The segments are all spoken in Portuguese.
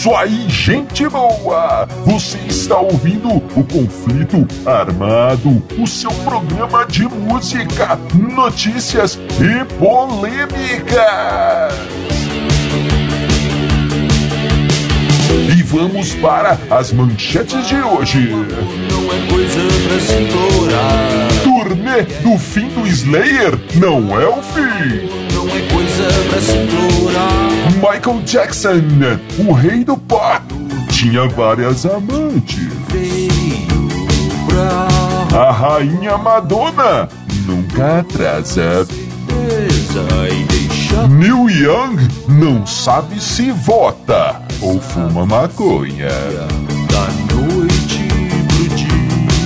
isso aí, gente boa! Você está ouvindo o Conflito Armado, o seu programa de música, notícias e polêmicas. E vamos para as manchetes de hoje. Não é coisa pra se. Turnê do fim do Slayer não é o fim. É. Michael Jackson, o rei do pop, tinha várias amantes. A rainha Madonna nunca atrasa. deixa Neil Young não sabe se vota ou fuma maconha.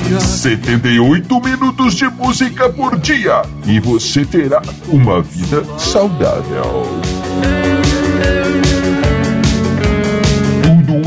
Dia. 78 minutos de música por dia e você terá uma vida saudável.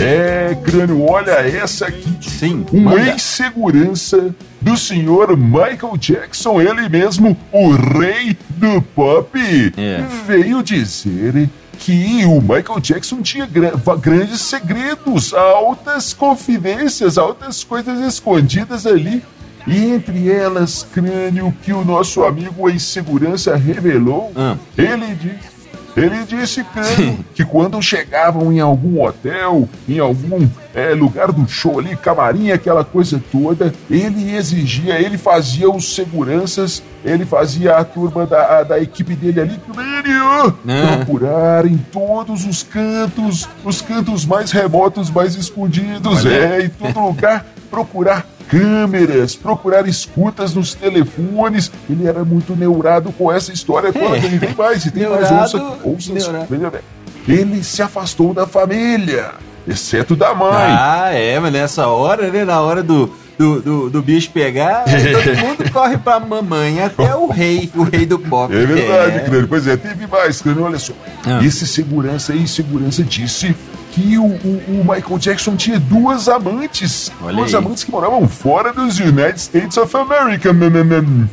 É, Crânio, olha essa aqui. Sim, Um manda. ex-segurança do senhor Michael Jackson, ele mesmo, o rei do pop, É. veio dizer que o Michael Jackson tinha gra- grandes segredos, altas confidências, altas coisas escondidas ali. E entre elas, crânio que o nosso amigo ex-segurança revelou, Ah. ele disse. Ele disse, que quando chegavam em algum hotel, em algum é, lugar do show ali, camarim, aquela coisa toda, ele exigia, ele fazia os seguranças, ele fazia a turma da, a- da equipe dele ali, Ah. procurar em todos os cantos, os cantos mais remotos, mais escondidos, Olha. é, em todo lugar, procurar câmeras, procurar escutas nos telefones. Ele era muito neurado com essa história toda. É. Tem mais, e tem mais. Neurado, Ouça, ouça, veja bem. Ele se afastou da família, exceto da mãe. Ah, é, mas nessa hora, né? Na hora do, do, do, do bicho pegar, todo mundo corre pra mamãe, até o rei, o rei do pop. É verdade, É. Crânio. Pois é, teve mais, Crânio. Olha só. Ah. Esse segurança aí, segurança disse que o, o- o Michael Jackson tinha duas amantes. Olha duas aí. amantes que moravam fora dos United States of America.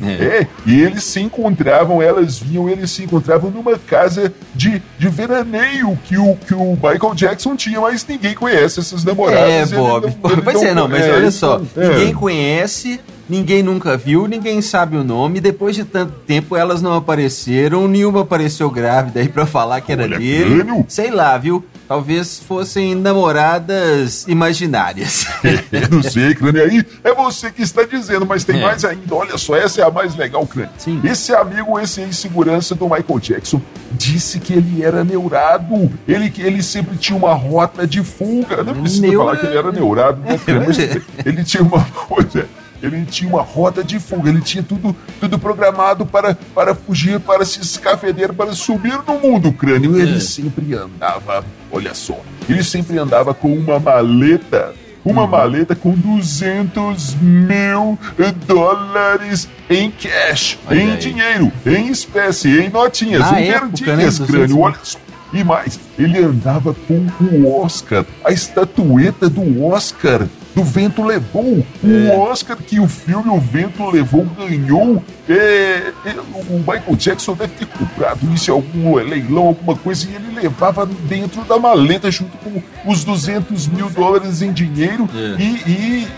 É. É. e eles se encontravam, elas vinham, eles se encontravam numa casa de, de veraneio que o, que o Michael Jackson tinha, mas ninguém conhece essas namoradas. É, Bob. não- Pois é, não, mas é, olha só. é. Ninguém conhece, ninguém nunca viu, ninguém sabe o nome. Depois de tanto tempo, elas não apareceram, nenhuma apareceu grávida aí pra falar que era Olha, dele. crânio. Sei lá, viu? Talvez fossem namoradas imaginárias. Não sei, Crânio, aí é você que está dizendo, mas tem É. mais ainda. Olha só, essa é a mais legal, Crânio. Sim. Esse amigo, esse ex-segurança do Michael Jackson, disse que ele era neurado. Ele, que ele sempre tinha uma rota de fuga. Não precisa Neura- falar que ele era neurado, né, Crânio? Mas É. ele tinha uma coisa. Ele tinha uma rota de fuga, ele tinha tudo, tudo programado para, para fugir, para se escafeder, para subir no mundo, crânio. Ele É. sempre andava, olha só, ele sempre andava com uma maleta, uma Uhum. maleta com 200 mil dólares em cash, Olha em aí. dinheiro, em espécie, em notinhas, Na em época, verdinhas, 200 crânio. Olha só. E mais, ele andava com o Oscar, a estatueta do Oscar, do Vento Levou. O Oscar que o filme O Vento Levou ganhou. É, é, o Michael Jackson deve ter comprado isso em algum leilão, alguma coisa, e ele levava dentro da maleta junto com os 200 mil dólares em dinheiro É. e, e,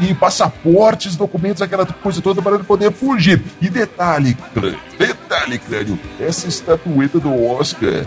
e, e passaportes, documentos, aquela coisa toda para ele poder fugir. E detalhe, detalhe, crânio, essa estatueta do Oscar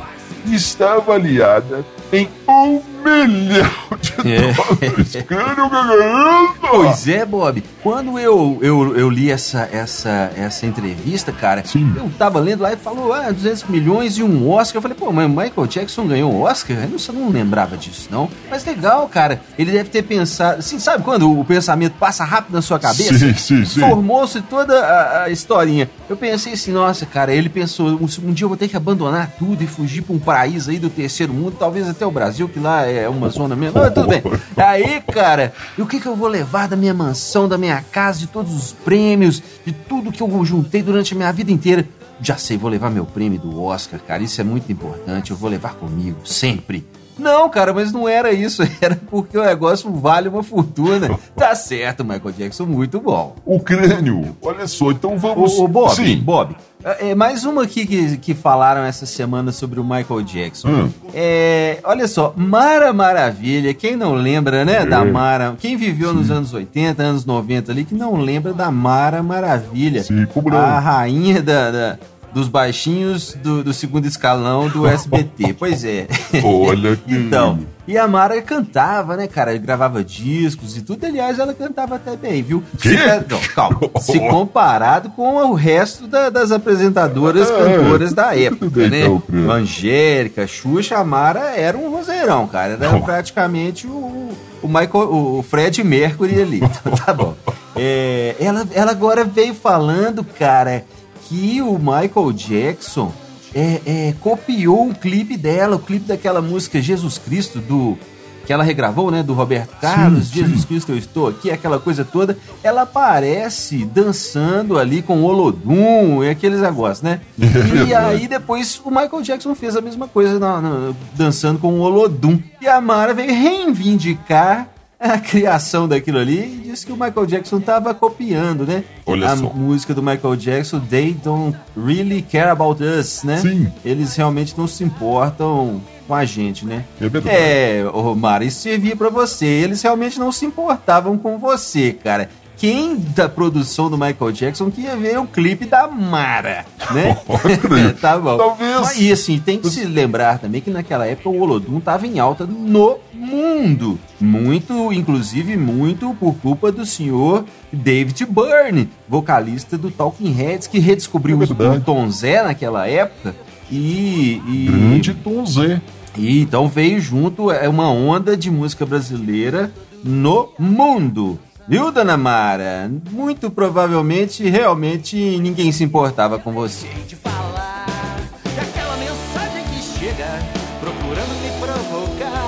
está avaliada em um milhão de É. dólares. Ganhando! Pois é, Bob. Quando eu, eu, eu li essa, essa, essa entrevista, cara, Sim. eu tava lendo lá e falou, ah, 200 milhões e um Oscar. Eu falei, pô, mas Michael Jackson ganhou um Oscar? Eu não, não lembrava disso, não. Mas legal, cara. Ele deve ter pensado, assim, sabe quando o pensamento passa rápido na sua cabeça? Sim, sim, sim. Formou-se toda a, a historinha. Eu pensei assim, nossa, cara, ele pensou, um, um dia eu vou ter que abandonar tudo e fugir pra um país aí do terceiro mundo, talvez até o Brasil, que lá é uma zona mesmo. Mas tudo bem. Aí, cara, e o que, que eu vou levar da minha mansão, da minha casa, de todos os prêmios, de tudo que eu juntei durante a minha vida inteira? Já sei, vou levar meu prêmio do Oscar, cara. Isso é muito importante. Eu vou levar comigo, sempre. Não, cara, mas não era isso. Era porque o negócio vale uma fortuna. Tá certo, Michael Jackson, muito bom. O crânio. Olha só, então vamos. Ô, ô, Bob, Sim. Bob. É, mais uma aqui que, que falaram essa semana sobre o Michael Jackson. Hum. É, olha só, Mara Maravilha, quem não lembra, né, da É. Mara, quem viveu nos anos 80, anos 90 ali, que não lembra da Mara Maravilha. Sim? A rainha da, da- dos baixinhos do, do segundo escalão do SBT. pois é. Olha que. Então, e a Mara cantava, né, cara? Gravava discos e tudo. Aliás, ela cantava até bem, viu? Quê? Se, não, calma. Se comparado com o resto da- das apresentadoras Ah, cantoras da época, né? então. Angélica, Xuxa, a Mara era um roseirão, cara. Era praticamente o, o Michael, o Fred Mercury ali. Então, tá bom. É, ela, ela agora veio falando, cara, que o Michael Jackson é, é, copiou um clipe dela, o clipe daquela música Jesus Cristo, do que ela regravou, né? Do Roberto Carlos, sim. Jesus Cristo, eu estou aqui, aquela coisa toda. Ela aparece dançando ali com o Olodum e aqueles negócios, né? E aí depois o Michael Jackson fez a mesma coisa na- na- dançando com o Olodum. E a Mara veio reivindicar a criação daquilo ali e disse que o Michael Jackson tava copiando, né? Olha a só. música do Michael Jackson, They Don't Really Care About Us, né? Sim. Eles realmente não se importam com a gente, né? É verdade. É, ô, Mara, isso servia pra você. Eles realmente não se importavam com você, cara. Quem da produção do Michael Jackson que ia ver o clipe da Mara, né? Tá bom. talvez- Mas, E assim, tem que se lembrar também que naquela época o Olodum tava em alta no mundo. Muito, inclusive, muito por culpa do senhor David Byrne, vocalista do Talking Heads, que redescobriu É o. Tom Zé naquela época. E, e, Grande Tom Zé. e então veio junto é uma onda de música brasileira no mundo. Viu, dona Mara? Muito provavelmente, realmente, ninguém se importava com você.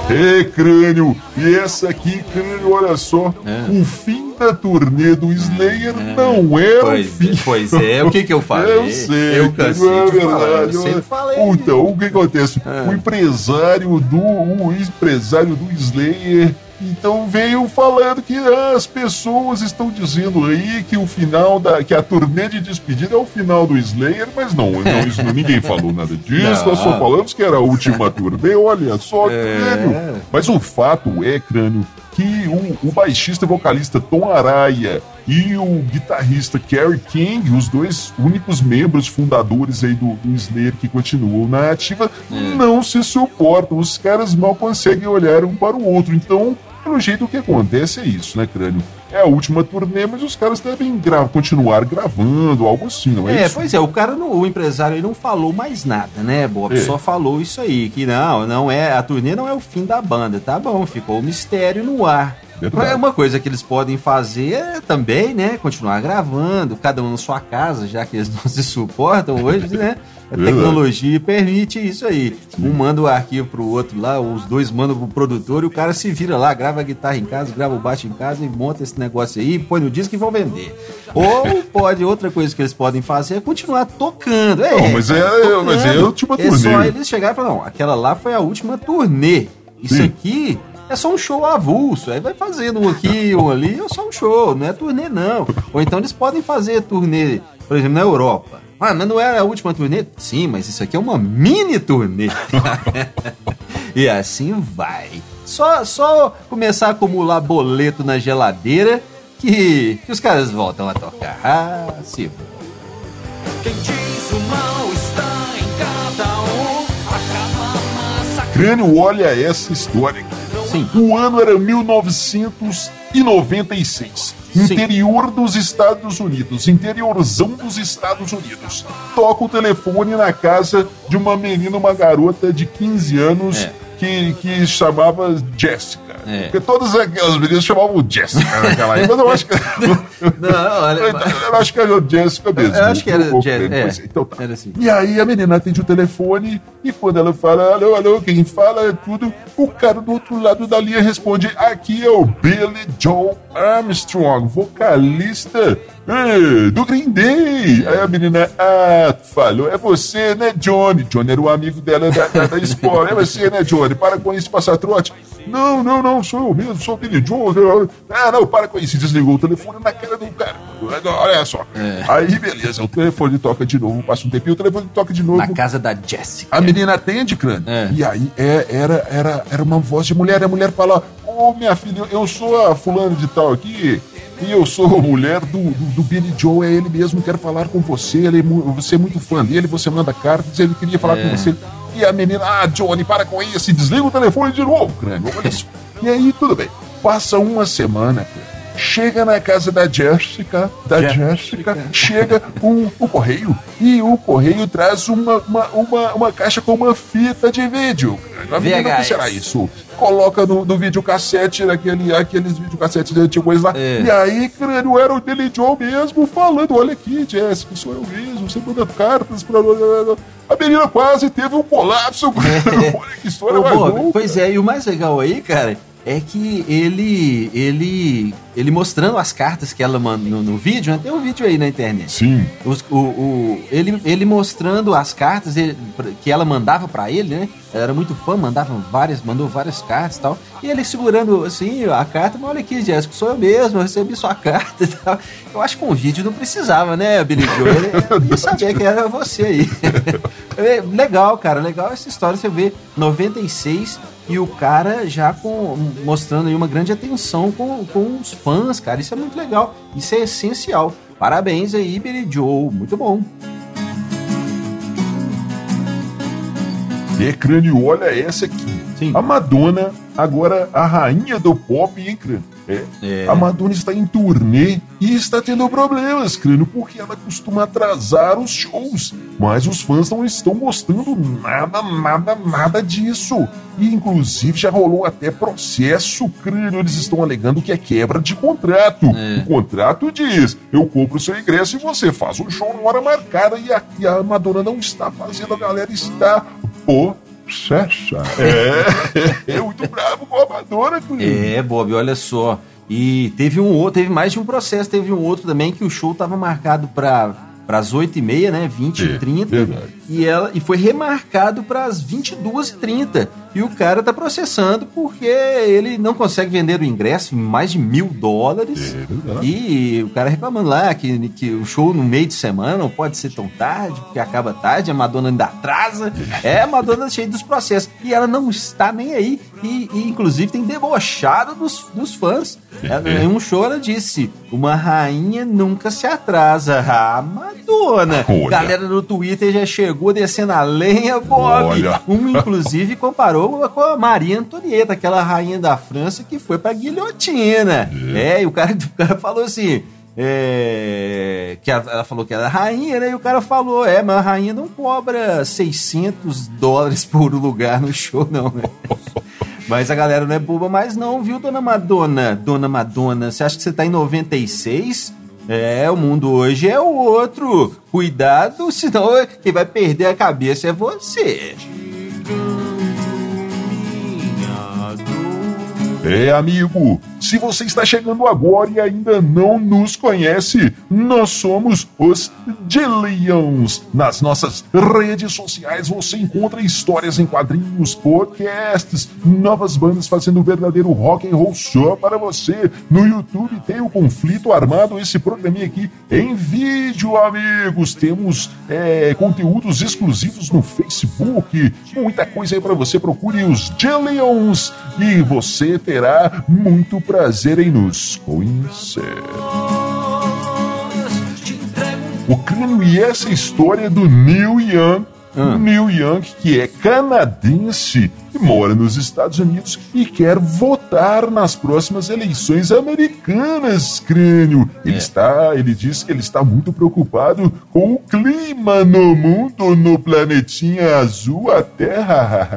É, crânio. E essa aqui, crânio, olha só. É. O fim da turnê do Slayer não é Pois, o fim. pois é, o que que eu falei? Eu sei, eu cansei não é de falar, verdade. eu sempre falei. Então, o que acontece? É. O empresário do o empresário do Slayer então veio falando que ah, as pessoas estão dizendo aí que o final da que a turnê de despedida é o final do Slayer, mas não, não isso, ninguém falou nada disso. Não. Nós só falamos que era a última turnê. Olha só, É. crânio. Mas o fato é, crânio, que o, o baixista e vocalista Tom Araya e o guitarrista Kerry King, os dois únicos membros fundadores aí do, do Slayer que continuam na ativa, não se suportam. Os caras mal conseguem olhar um para o outro. Então, pelo jeito, o que acontece é isso, né, Crânio? É a última turnê, mas os caras devem gra continuar gravando, algo assim, não é, É, isso? pois é, o cara, não, o empresário aí não falou mais nada, né, Bob? É. Só falou isso aí, que não, não é, a turnê não é o fim da banda, tá bom, ficou o mistério no ar. Verdade. Mas Uma coisa que eles podem fazer é também, né, continuar gravando, cada um na sua casa, já que eles não se suportam hoje, né? A tecnologia permite isso aí. Um manda o arquivo pro outro lá, os dois mandam pro produtor e o cara se vira lá, grava a guitarra em casa, grava o baixo em casa e monta esse negócio aí, põe no disco e vão vender. Ou pode, outra coisa que eles podem fazer é continuar tocando. É, Não, mas é- tocando. mas é a última É só turnê. eles chegarem e falar, não, aquela lá foi a última turnê. Isso Sim. aqui é só um show avulso. Aí vai fazendo um aqui, um ali, é só um show, não é turnê não. Ou então eles podem fazer turnê, por exemplo, na Europa. Ah, mas não era a última turnê? Sim, mas isso aqui é uma mini turnê. e assim vai. Só, só começar a acumular boleto na geladeira que, que os caras voltam a tocar. Ah, se Quem diz o mal está em cada um, acaba massacrando. Crânio, olha essa história aqui. Sim. O ano era 1996. Sim. Interior dos Estados Unidos, interiorzão dos Estados Unidos. Toca o telefone na casa de uma menina, uma garota de 15 anos É. que, que chamava Jessica. É. Porque todas aquelas meninas chamavam Jessica naquela época, mas eu acho que. Não, olha. eu acho que era Jessica mesmo. Eu acho que era viu? Jess- é, é, então tá. assim. E aí a menina atende o telefone e quando ela fala, alô, alô, quem fala é tudo, o cara do outro lado da linha responde, aqui é o Billy Joe Armstrong, vocalista eh, do Green Day. Aí a menina, ah, falou, é você, né, Johnny? Johnny era o amigo dela da, da, da escola. É você, né, Johnny? Para com isso, passar trote. Não, não, não, sou eu mesmo, sou o Billy Joe. Ah, não, para com isso. Desligou o telefone na cara do cara. Olha só. Aí, beleza, o telefone toca de novo, passa um tempinho, o telefone toca de novo. Na casa da Jessica. A menina atende, crânio. É. E aí é, era, era, era uma voz de mulher. A mulher fala: Ô minha filha, eu sou a fulana de tal aqui. E eu sou a mulher do, do, do Billy Joe, é ele mesmo, quero falar com você. Ele é você é muito fã dele, você manda cartas, ele queria falar É. com você. E a menina, ah, Johnny, para com isso, desliga o telefone de novo, crânio. Olha só. E aí, tudo bem. Passa uma semana, crânio. Chega na casa da Jessica, da Je- Jessica, chega um, o correio e o correio traz uma, uma, uma, uma caixa com uma fita de vídeo. A menina, o que será isso? Coloca no, no videocassete, naquele, aqueles videocassetes antigos lá. É. E aí, crânio, era o Billy Joe mesmo falando: Olha aqui, Jessica, sou eu mesmo, você manda cartas pra. A menina quase teve um colapso. crânio. Olha que história Ô, mais Bob, louca. pois é, e o mais legal aí, cara, é que ele ele ele mostrando as cartas que ela manda no, no vídeo, né? tem um vídeo aí na internet. Sim. Os- o, o- ele, ele mostrando as cartas ele- que ela mandava pra ele, né? Ela era muito fã, mandava várias, mandou várias cartas e tal. E ele segurando assim a carta, mas olha aqui, Jéssica, sou eu mesmo, eu recebi sua carta e tal. Eu acho que com o vídeo não precisava, né, Billy Joe? Ele, ele ia saber que era você aí. É, legal, cara, legal essa história. Você vê 96 e o cara já com, mostrando aí uma grande atenção com, com os fãs, cara. Isso é muito legal. Isso é essencial. Parabéns aí, Billy Joe. Muito bom. É, crânio, olha essa aqui. Sim. A Madonna, agora a rainha do pop, hein, crânio? É. É. A Madonna está em turnê e está tendo problemas, crânio, porque ela costuma atrasar os shows. Mas os fãs não estão gostando nada, nada, nada disso. E inclusive já rolou até processo, crânio. Eles estão alegando que é quebra de contrato. O contrato diz: eu compro o seu ingresso e você faz o show na hora marcada. E a, e a Madonna não está fazendo, a galera está possessa. É, é muito bravo com a Madonna, crânio. É, Bob, olha só. E teve um outro, teve mais de um processo, teve um outro também que o show tava marcado para as 8h30, né? 20 É, e 30 verdade. E ela e foi remarcado para as 22h30. E o cara tá processando porque ele não consegue vender o ingresso em mais de mil dólares. É. E o cara reclamando lá que, que o show no meio de semana não pode ser tão tarde, porque acaba tarde, a Madonna ainda atrasa. É, a Madonna cheia dos processos. E ela não está nem aí. E, e, inclusive tem debochado dos, dos fãs. Ela- É. Em um show ela disse: Uma rainha nunca se atrasa. Ah, Madonna! Olha. Galera no Twitter já chegou descendo a lenha, Bob. Olha. Um, inclusive, comparou com a Maria Antonieta, aquela rainha da França que foi pra guilhotina. É, e o cara, o cara falou assim. é, que ela, ela falou que era rainha, né? E o cara falou: É, mas a rainha não cobra 600 dólares por lugar no show, não. né? Mas a galera não é boba mais, não, viu, dona Madonna? Dona Madonna, você acha que você tá em 96? É, o mundo hoje é o outro. Cuidado, senão quem vai perder a cabeça é você. É, amigo, se você está chegando agora e ainda não nos conhece, nós somos os Dillions. Nas nossas redes sociais você encontra histórias em quadrinhos, podcasts, novas bandas fazendo verdadeiro rock and roll só para você. No YouTube tem o Conflito Armado, esse programinha aqui em vídeo, amigos. Temos é, conteúdos exclusivos no Facebook, muita coisa aí para você. Procure os Dillions e você terá muito prazer em nos conhecer. O crânio e essa história do Neil Young. Neil Young, que é canadense e mora nos Estados Unidos e quer votar nas próximas eleições americanas, crânio. Ele está, ele diz que ele está muito preocupado com o clima no mundo, no planetinha azul, a Terra.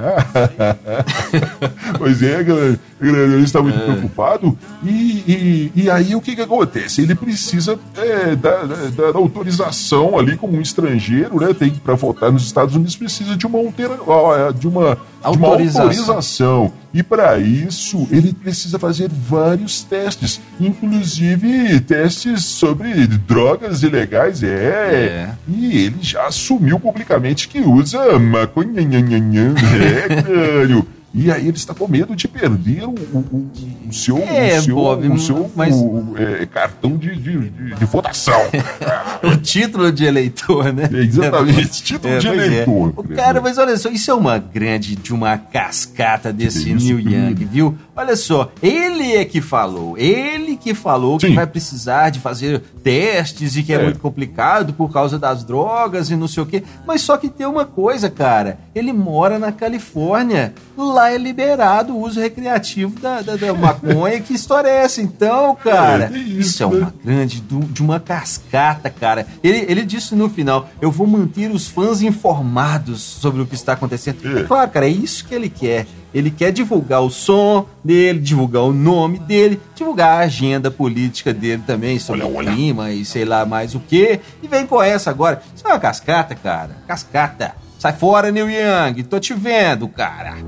pois é, galera. Ele está muito preocupado. E, e, e aí o que, que acontece? Ele precisa é, da, da, da autorização ali como um estrangeiro, né? Tem para votar nos Estados Unidos precisa de uma altera, ó, de uma, de uma Autorização. autorização. E para isso ele precisa fazer vários testes, inclusive testes sobre drogas ilegais. É. É. E ele já assumiu publicamente que usa maconha. É, crânio. E aí ele está com medo de perder o, o- o seu, É, o seu, Bob, o seu mas- o, é, cartão de, de, de- de votação. O título de eleitor, né? É, exatamente, título de pois é. eleitor. O cara, mas olha só, isso é uma grande de uma cascata desse Neil Pedro? Young, viu? Olha só, ele é que falou, ele que falou que Sim. vai precisar de fazer testes e que é, É. muito complicado por causa das drogas e não sei o quê. Mas só que tem uma coisa, cara, ele mora na Califórnia, lá é liberado o uso recreativo da, da, da maconha. que história é essa então, cara? É, isso, isso é né? uma grande do- de uma cascata, cara. Ele, ele disse no final: eu vou manter os fãs informados sobre o que está acontecendo. É. Claro, cara, é isso que ele quer. Ele quer divulgar o som dele, divulgar o nome dele, divulgar a agenda política dele também, sobre Olha, o clima e sei lá mais o que. E vem com essa agora. Isso é uma cascata, cara. Cascata. Sai fora, Neil Young. Tô te vendo, cara.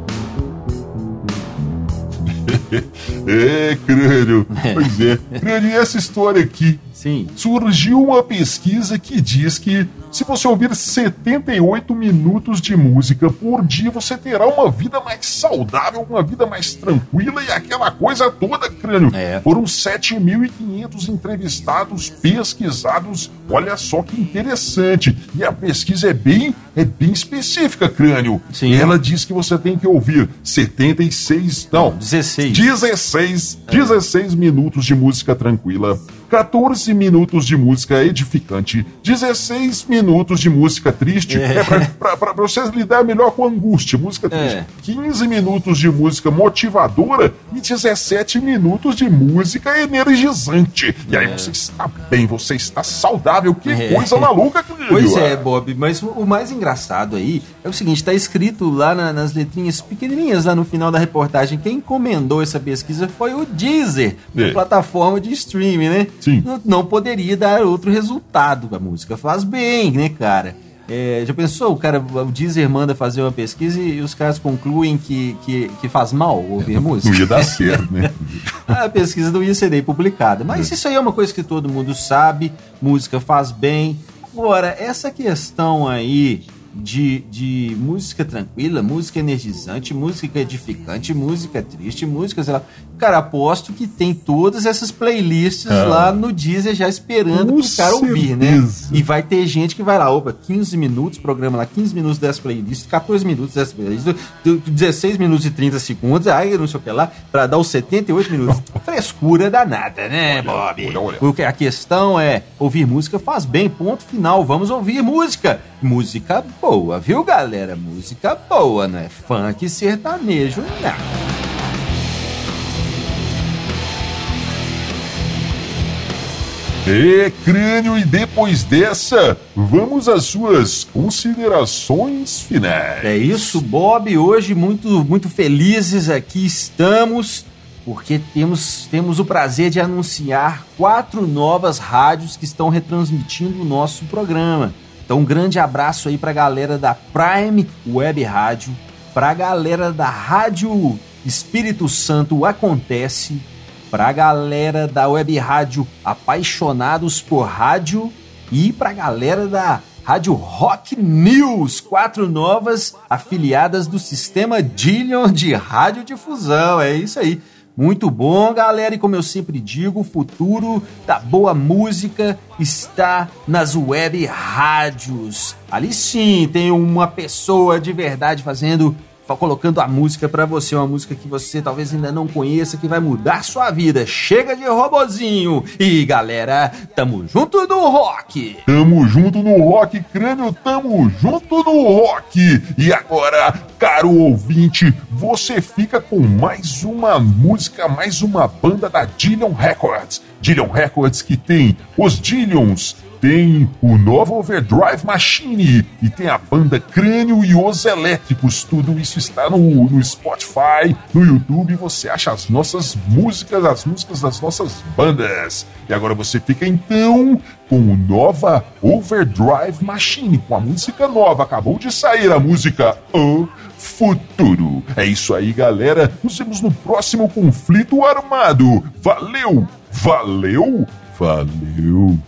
É, crânio. Pois é. Crânio, e essa história aqui? Sim. Surgiu uma pesquisa que diz que se você ouvir 78 minutos de música por dia, você terá uma vida mais saudável, uma vida mais tranquila e aquela coisa toda, crânio. É. Foram 7.500 entrevistados, pesquisados. Olha só que interessante. E a pesquisa é bem, é bem específica, crânio. Sim. Ela diz que você tem que ouvir 76, não, 16. 16, 16 minutos de música tranquila, 14 minutos de música edificante, 16 minutos de música triste, É. é, pra vocês lidar melhor com angústia, música triste, É. 15 minutos de música motivadora e 17 minutos de música energizante. E aí É. você está bem, você está saudável, que É. coisa maluca, querido. Pois é, Bob, mas o mais engraçado aí é o seguinte, tá escrito lá na- nas letrinhas pequenininhas lá no final da reportagem, quem encomendou essa pesquisa foi o Deezer, É. a plataforma de streaming, né? Sim. Não, não poderia dar outro resultado, a música faz bem, né, cara? É, já pensou, o cara, o Deezer manda fazer uma pesquisa e os caras concluem que, que, que faz mal ouvir música? Não ia dar certo, né? a pesquisa não ia ser nem publicada. Mas isso aí é uma coisa que todo mundo sabe, música faz bem. Agora, essa questão aí de, de música tranquila, música energizante, música edificante, música triste, música, sei lá. Cara, aposto que tem todas essas playlists Ah. lá no Deezer já esperando pro cara ouvir, né? E vai ter gente que vai lá, opa, 15 minutos, programa lá, 15 minutos dessa playlist, 14 minutos dessa playlist, do- do 16 minutos e 30 segundos, aí não sei o que lá, pra dar os 78 minutos. Frescura danada, né, Bob? olha, olha. Porque a questão é, ouvir música faz bem, ponto final, vamos ouvir música. Música boa, viu, galera? Música boa, não é funk sertanejo, não. É, crânio, e depois dessa, vamos às suas considerações finais. É isso, Bob. Hoje muito muito felizes aqui estamos porque temos temos o prazer de anunciar quatro novas rádios que estão retransmitindo o nosso programa. Então um grande abraço aí para a galera da Prime Web Rádio, para a galera da Rádio Espírito Santo Acontece, para a galera da Web Rádio Apaixonados por Rádio e para a galera da Rádio Rock News, quatro novas afiliadas do sistema Dillion de radiodifusão. É isso aí. Muito bom, galera. E como eu sempre digo, o futuro da boa música está nas web rádios. Ali sim tem uma pessoa de verdade fazendo fa- colocando a música pra você, uma música que você talvez ainda não conheça, que vai mudar sua vida. Chega de robozinho! E galera, tamo junto no rock! Tamo junto no rock, crânio, tamo junto no rock. E agora, caro ouvinte, você fica com mais uma música, mais uma banda da Dillion Records. Dillion Records que tem os Dillions, tem o novo Overdrive Machine e tem a banda Crânio e Os Elétricos. Tudo isso está no, no Spotify, no YouTube. Você acha as nossas músicas, as músicas das nossas bandas. E agora você fica então com o nova Overdrive Machine, com a música nova. Acabou de sair a música O Futuro. É isso aí, galera. Nos vemos no próximo conflito armado. Valeu! Valeu! Valeu!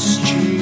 street.